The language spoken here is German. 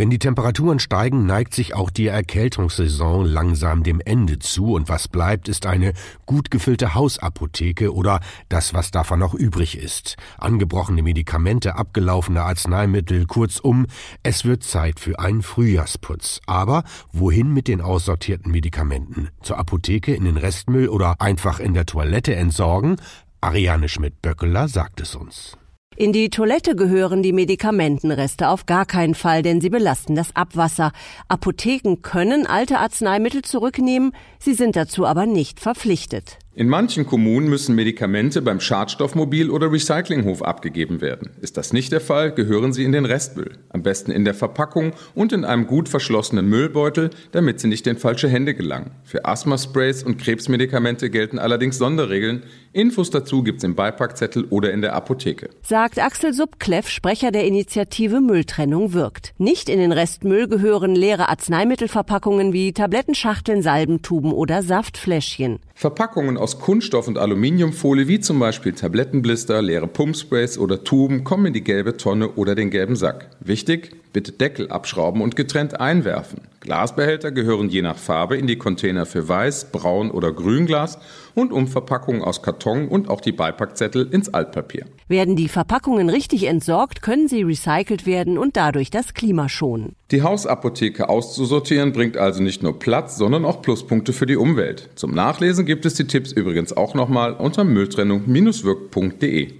Wenn die Temperaturen steigen, neigt sich auch die Erkältungssaison langsam dem Ende zu und was bleibt, ist eine gut gefüllte Hausapotheke oder das, was davon noch übrig ist. Angebrochene Medikamente, abgelaufene Arzneimittel, kurzum, es wird Zeit für einen Frühjahrsputz. Aber wohin mit den aussortierten Medikamenten? Zur Apotheke, in den Restmüll oder einfach in der Toilette entsorgen? Ariane Schmidt-Böckeler sagt es uns. In die Toilette gehören die Medikamentenreste auf gar keinen Fall, denn sie belasten das Abwasser. Apotheken können alte Arzneimittel zurücknehmen, sie sind dazu aber nicht verpflichtet. In manchen Kommunen müssen Medikamente beim Schadstoffmobil oder Recyclinghof abgegeben werden. Ist das nicht der Fall, gehören sie in den Restmüll. Am besten in der Verpackung und in einem gut verschlossenen Müllbeutel, damit sie nicht in falsche Hände gelangen. Für Asthmasprays und Krebsmedikamente gelten allerdings Sonderregeln. Infos dazu gibt's im Beipackzettel oder in der Apotheke. Sagt Axel Subkleff, Sprecher der Initiative Mülltrennung wirkt. Nicht in den Restmüll gehören leere Arzneimittelverpackungen wie Tablettenschachteln, Salbentuben oder Saftfläschchen. Verpackungen aus Kunststoff und Aluminiumfolie wie zum Beispiel Tablettenblister, leere Pumpsprays oder Tuben kommen in die gelbe Tonne oder den gelben Sack. Wichtig, bitte Deckel abschrauben und getrennt einwerfen. Glasbehälter gehören je nach Farbe in die Container für Weiß, Braun oder Grünglas und Umverpackungen aus Karton und auch die Beipackzettel ins Altpapier. Werden die Verpackungen richtig entsorgt, können sie recycelt werden und dadurch das Klima schonen. Die Hausapotheke auszusortieren bringt also nicht nur Platz, sondern auch Pluspunkte für die Umwelt. Zum Nachlesen gibt es die Tipps übrigens auch nochmal unter mülltrennung-wirk.de.